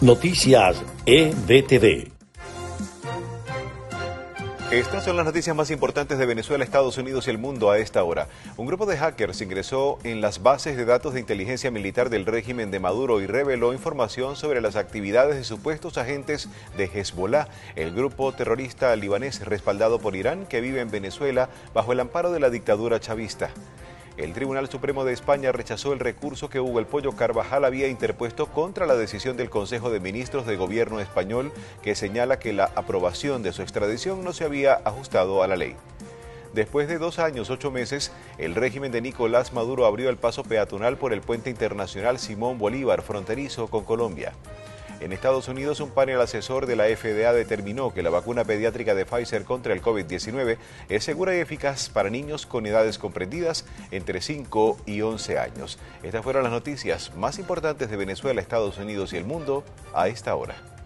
Noticias EBTV. Estas son las noticias más importantes de Venezuela, Estados Unidos y el mundo a esta hora. Un grupo de hackers ingresó en las bases de datos de inteligencia militar del régimen de Maduro y reveló información sobre las actividades de supuestos agentes de Hezbollah, el grupo terrorista libanés respaldado por Irán que vive en Venezuela bajo el amparo de la dictadura chavista. El Tribunal Supremo de España rechazó el recurso que Hugo El Pollo Carvajal había interpuesto contra la decisión del Consejo de Ministros de Gobierno español que señala que la aprobación de su extradición no se había ajustado a la ley. Después de dos años, ocho meses, el régimen de Nicolás Maduro abrió el paso peatonal por el puente internacional Simón Bolívar, fronterizo con Colombia. En Estados Unidos, un panel asesor de la FDA determinó que la vacuna pediátrica de Pfizer contra el COVID-19 es segura y eficaz para niños con edades comprendidas entre 5 y 11 años. Estas fueron las noticias más importantes de Venezuela, Estados Unidos y el mundo a esta hora.